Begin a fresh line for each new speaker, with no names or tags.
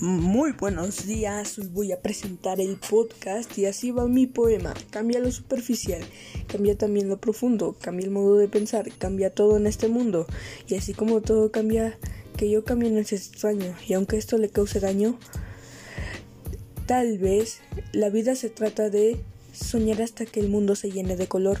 Muy buenos días, hoy voy a presentar el podcast y así va mi poema. Cambia lo superficial, cambia también lo profundo, cambia el modo de pensar, cambia todo en este mundo. Y así como todo cambia, que yo cambie no es extraño. Y aunque esto le cause daño, tal vez la vida se trata de soñar hasta que el mundo se llene de color.